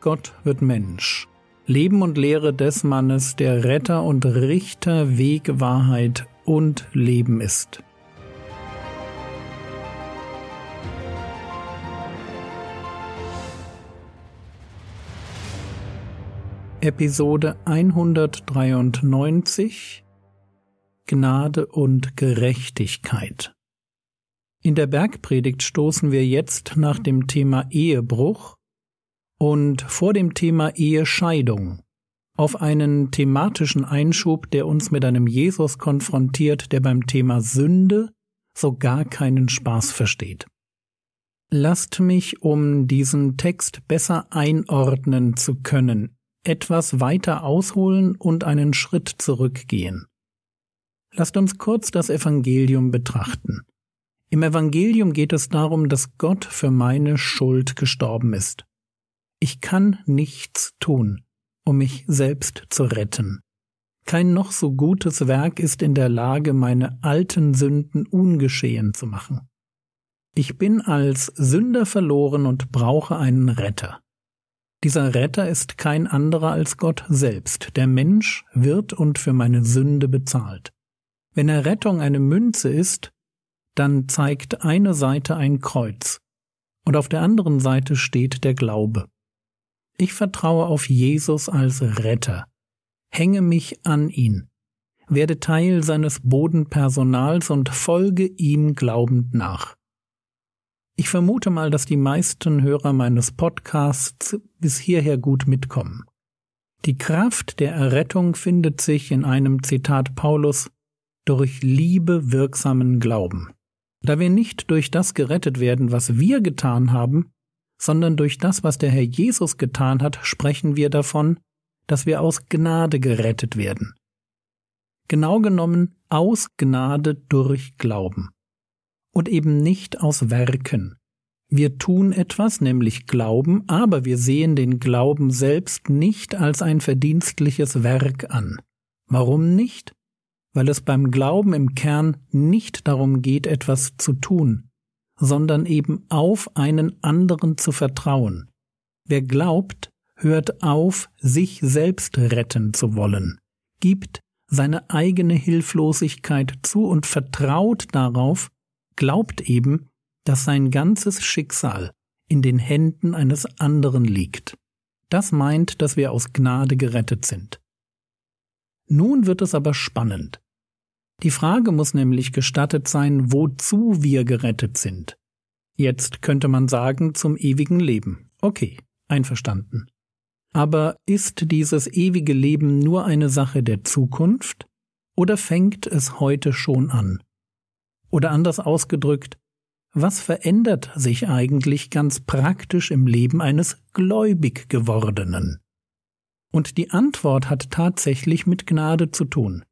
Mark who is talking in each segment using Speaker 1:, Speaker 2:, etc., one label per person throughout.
Speaker 1: Gott wird Mensch. Leben und Lehre des Mannes, der Retter und Richter, Weg, Wahrheit und Leben ist. Episode 193 Gnade und Gerechtigkeit. In der Bergpredigt stoßen wir jetzt nach dem Thema Ehebruch und vor dem Thema Ehescheidung auf einen thematischen Einschub, der uns mit einem Jesus konfrontiert, der beim Thema Sünde so gar keinen Spaß versteht. Lasst mich, um diesen Text besser einordnen zu können, etwas weiter ausholen und einen Schritt zurückgehen. Lasst uns kurz das Evangelium betrachten. Im Evangelium geht es darum, dass Gott für meine Schuld gestorben ist. Ich kann nichts tun, um mich selbst zu retten. Kein noch so gutes Werk ist in der Lage, meine alten Sünden ungeschehen zu machen. Ich bin als Sünder verloren und brauche einen Retter. Dieser Retter ist kein anderer als Gott selbst. Der Mensch wird und für meine Sünde bezahlt. Wenn Errettung eine Münze ist, dann zeigt eine Seite ein Kreuz und auf der anderen Seite steht der Glaube. Ich vertraue auf Jesus als Retter, hänge mich an ihn, werde Teil seines Bodenpersonals und folge ihm glaubend nach. Ich vermute mal, dass die meisten Hörer meines Podcasts bis hierher gut mitkommen. Die Kraft der Errettung findet sich in einem Zitat Paulus durch Liebe wirksamen Glauben. Da wir nicht durch das gerettet werden, was wir getan haben, sondern durch das, was der Herr Jesus getan hat, sprechen wir davon, dass wir aus Gnade gerettet werden. Genau genommen aus Gnade durch Glauben. Und eben nicht aus Werken. Wir tun etwas, nämlich Glauben, aber wir sehen den Glauben selbst nicht als ein verdienstliches Werk an. Warum nicht? Weil es beim Glauben im Kern nicht darum geht, etwas zu tun, sondern eben auf einen anderen zu vertrauen. Wer glaubt, hört auf, sich selbst retten zu wollen, gibt seine eigene Hilflosigkeit zu und vertraut darauf, glaubt eben, dass sein ganzes Schicksal in den Händen eines anderen liegt. Das meint, dass wir aus Gnade gerettet sind. Nun wird es aber spannend. Die Frage muss nämlich gestattet sein, wozu wir gerettet sind. Jetzt könnte man sagen zum ewigen Leben. Okay, einverstanden. Aber ist dieses ewige Leben nur eine Sache der Zukunft oder fängt es heute schon an? Oder anders ausgedrückt, was verändert sich eigentlich ganz praktisch im Leben eines gläubig gewordenen? Und die Antwort hat tatsächlich mit Gnade zu tun.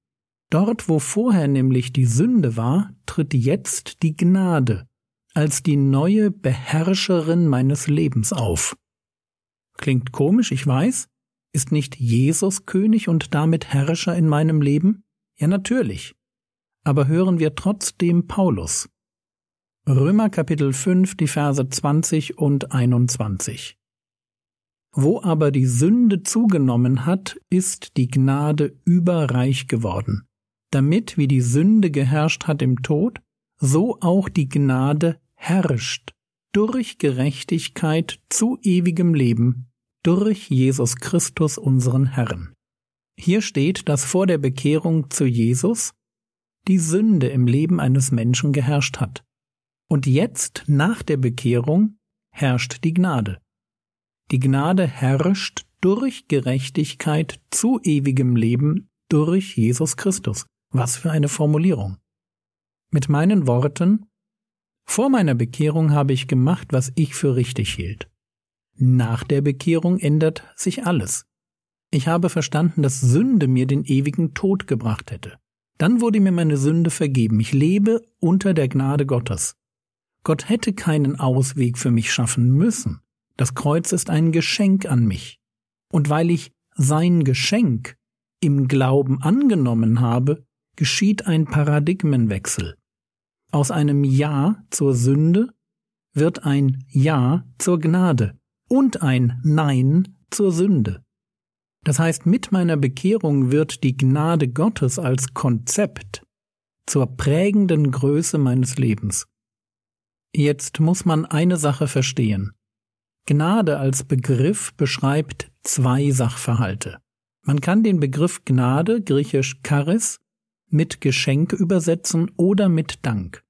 Speaker 1: Dort, wo vorher nämlich die Sünde war, tritt jetzt die Gnade als die neue Beherrscherin meines Lebens auf. Klingt komisch, ich weiß. Ist nicht Jesus König und damit Herrscher in meinem Leben? Ja, natürlich. Aber hören wir trotzdem Paulus. Römer Kapitel 5, die Verse 20 und 21. Wo aber die Sünde zugenommen hat, ist die Gnade überreich geworden damit wie die Sünde geherrscht hat im Tod, so auch die Gnade herrscht durch Gerechtigkeit zu ewigem Leben durch Jesus Christus unseren Herrn. Hier steht, dass vor der Bekehrung zu Jesus die Sünde im Leben eines Menschen geherrscht hat. Und jetzt, nach der Bekehrung, herrscht die Gnade. Die Gnade herrscht durch Gerechtigkeit zu ewigem Leben durch Jesus Christus. Was für eine Formulierung. Mit meinen Worten, vor meiner Bekehrung habe ich gemacht, was ich für richtig hielt. Nach der Bekehrung ändert sich alles. Ich habe verstanden, dass Sünde mir den ewigen Tod gebracht hätte. Dann wurde mir meine Sünde vergeben. Ich lebe unter der Gnade Gottes. Gott hätte keinen Ausweg für mich schaffen müssen. Das Kreuz ist ein Geschenk an mich. Und weil ich sein Geschenk im Glauben angenommen habe, geschieht ein Paradigmenwechsel. Aus einem Ja zur Sünde wird ein Ja zur Gnade und ein Nein zur Sünde. Das heißt, mit meiner Bekehrung wird die Gnade Gottes als Konzept zur prägenden Größe meines Lebens. Jetzt muss man eine Sache verstehen. Gnade als Begriff beschreibt zwei Sachverhalte. Man kann den Begriff Gnade, griechisch Charis, mit Geschenk übersetzen oder mit Dank.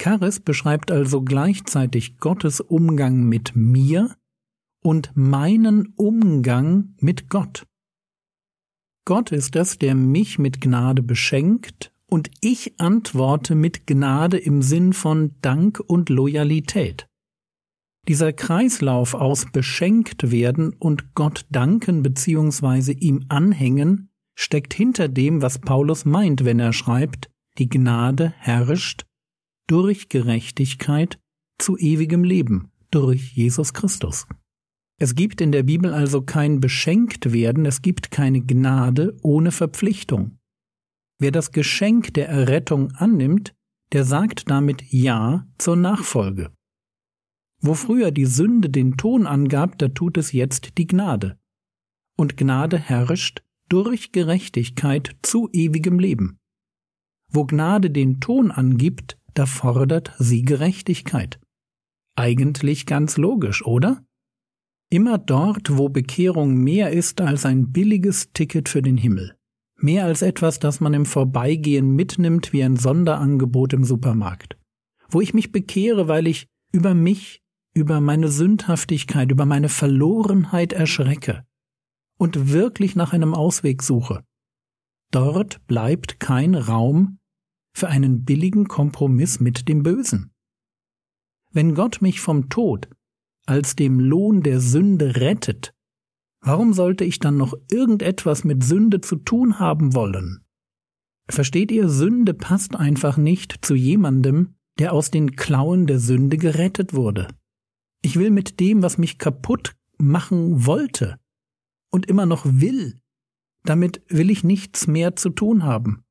Speaker 1: Charis beschreibt also gleichzeitig Gottes Umgang mit mir und meinen Umgang mit Gott. Gott ist es, der mich mit Gnade beschenkt und ich antworte mit Gnade im Sinn von Dank und Loyalität. Dieser Kreislauf aus beschenkt werden und Gott danken bzw. ihm anhängen steckt hinter dem, was Paulus meint, wenn er schreibt, die Gnade herrscht durch Gerechtigkeit zu ewigem Leben durch Jesus Christus. Es gibt in der Bibel also kein Beschenktwerden, es gibt keine Gnade ohne Verpflichtung. Wer das Geschenk der Errettung annimmt, der sagt damit Ja zur Nachfolge. Wo früher die Sünde den Ton angab, da tut es jetzt die Gnade. Und Gnade herrscht durch Gerechtigkeit zu ewigem Leben. Wo Gnade den Ton angibt, da fordert sie Gerechtigkeit. Eigentlich ganz logisch, oder? Immer dort, wo Bekehrung mehr ist als ein billiges Ticket für den Himmel, mehr als etwas, das man im Vorbeigehen mitnimmt wie ein Sonderangebot im Supermarkt, wo ich mich bekehre, weil ich über mich, über meine Sündhaftigkeit, über meine Verlorenheit erschrecke, und wirklich nach einem Ausweg suche. Dort bleibt kein Raum für einen billigen Kompromiss mit dem Bösen. Wenn Gott mich vom Tod als dem Lohn der Sünde rettet, warum sollte ich dann noch irgendetwas mit Sünde zu tun haben wollen? Versteht ihr, Sünde passt einfach nicht zu jemandem, der aus den Klauen der Sünde gerettet wurde. Ich will mit dem, was mich kaputt machen wollte, und immer noch will, damit will ich nichts mehr zu tun haben.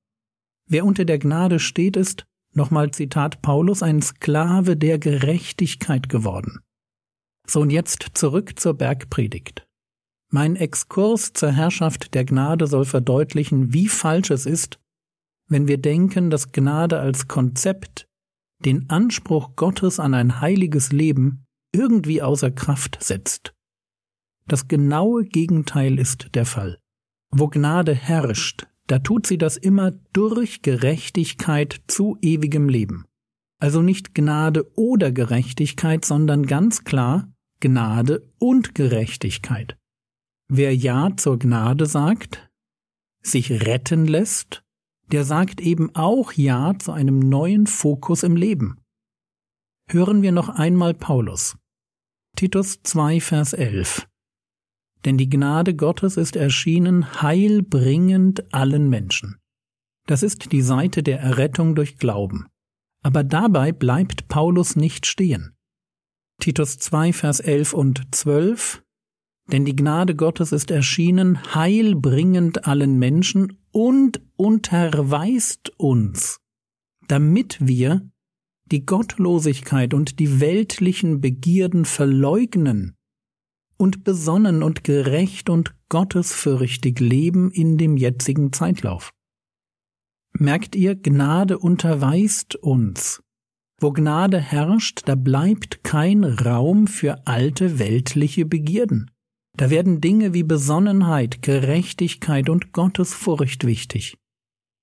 Speaker 1: Wer unter der Gnade steht, ist, nochmal Zitat Paulus, ein Sklave der Gerechtigkeit geworden. So und jetzt zurück zur Bergpredigt. Mein Exkurs zur Herrschaft der Gnade soll verdeutlichen, wie falsch es ist, wenn wir denken, dass Gnade als Konzept den Anspruch Gottes an ein heiliges Leben irgendwie außer Kraft setzt. Das genaue Gegenteil ist der Fall. Wo Gnade herrscht, da tut sie das immer durch Gerechtigkeit zu ewigem Leben. Also nicht Gnade oder Gerechtigkeit, sondern ganz klar Gnade und Gerechtigkeit. Wer Ja zur Gnade sagt, sich retten lässt, der sagt eben auch Ja zu einem neuen Fokus im Leben. Hören wir noch einmal Paulus. Titus 2, Vers 11 denn die Gnade Gottes ist erschienen heilbringend allen Menschen. Das ist die Seite der Errettung durch Glauben. Aber dabei bleibt Paulus nicht stehen. Titus 2, Vers 11 und 12 Denn die Gnade Gottes ist erschienen heilbringend allen Menschen und unterweist uns, damit wir die Gottlosigkeit und die weltlichen Begierden verleugnen und besonnen und gerecht und gottesfürchtig leben in dem jetzigen Zeitlauf. Merkt ihr, Gnade unterweist uns. Wo Gnade herrscht, da bleibt kein Raum für alte weltliche Begierden. Da werden Dinge wie Besonnenheit, Gerechtigkeit und Gottesfurcht wichtig.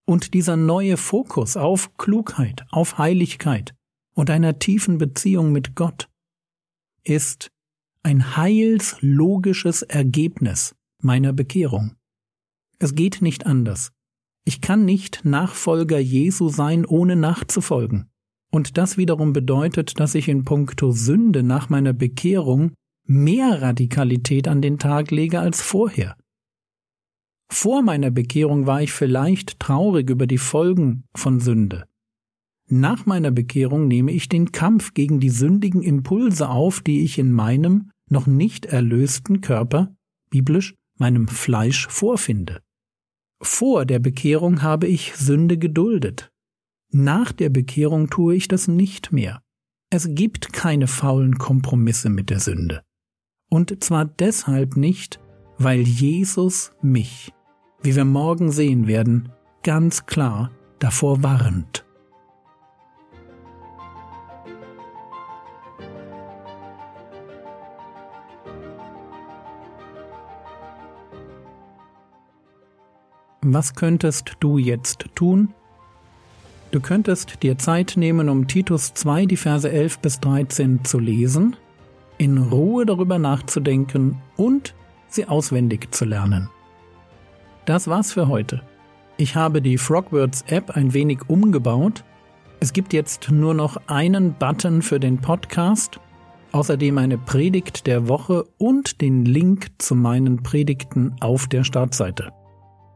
Speaker 1: Und dieser neue Fokus auf Klugheit, auf Heiligkeit und einer tiefen Beziehung mit Gott ist ein heilslogisches Ergebnis meiner Bekehrung. Es geht nicht anders. Ich kann nicht Nachfolger Jesu sein, ohne nachzufolgen. Und das wiederum bedeutet, dass ich in puncto Sünde nach meiner Bekehrung mehr Radikalität an den Tag lege als vorher. Vor meiner Bekehrung war ich vielleicht traurig über die Folgen von Sünde. Nach meiner Bekehrung nehme ich den Kampf gegen die sündigen Impulse auf, die ich in meinem noch nicht erlösten Körper, biblisch meinem Fleisch, vorfinde. Vor der Bekehrung habe ich Sünde geduldet. Nach der Bekehrung tue ich das nicht mehr. Es gibt keine faulen Kompromisse mit der Sünde. Und zwar deshalb nicht, weil Jesus mich, wie wir morgen sehen werden, ganz klar davor warnt. Was könntest du jetzt tun? Du könntest dir Zeit nehmen, um Titus 2, die Verse 11 bis 13 zu lesen, in Ruhe darüber nachzudenken und sie auswendig zu lernen. Das war's für heute. Ich habe die Frogwords App ein wenig umgebaut. Es gibt jetzt nur noch einen Button für den Podcast, außerdem eine Predigt der Woche und den Link zu meinen Predigten auf der Startseite.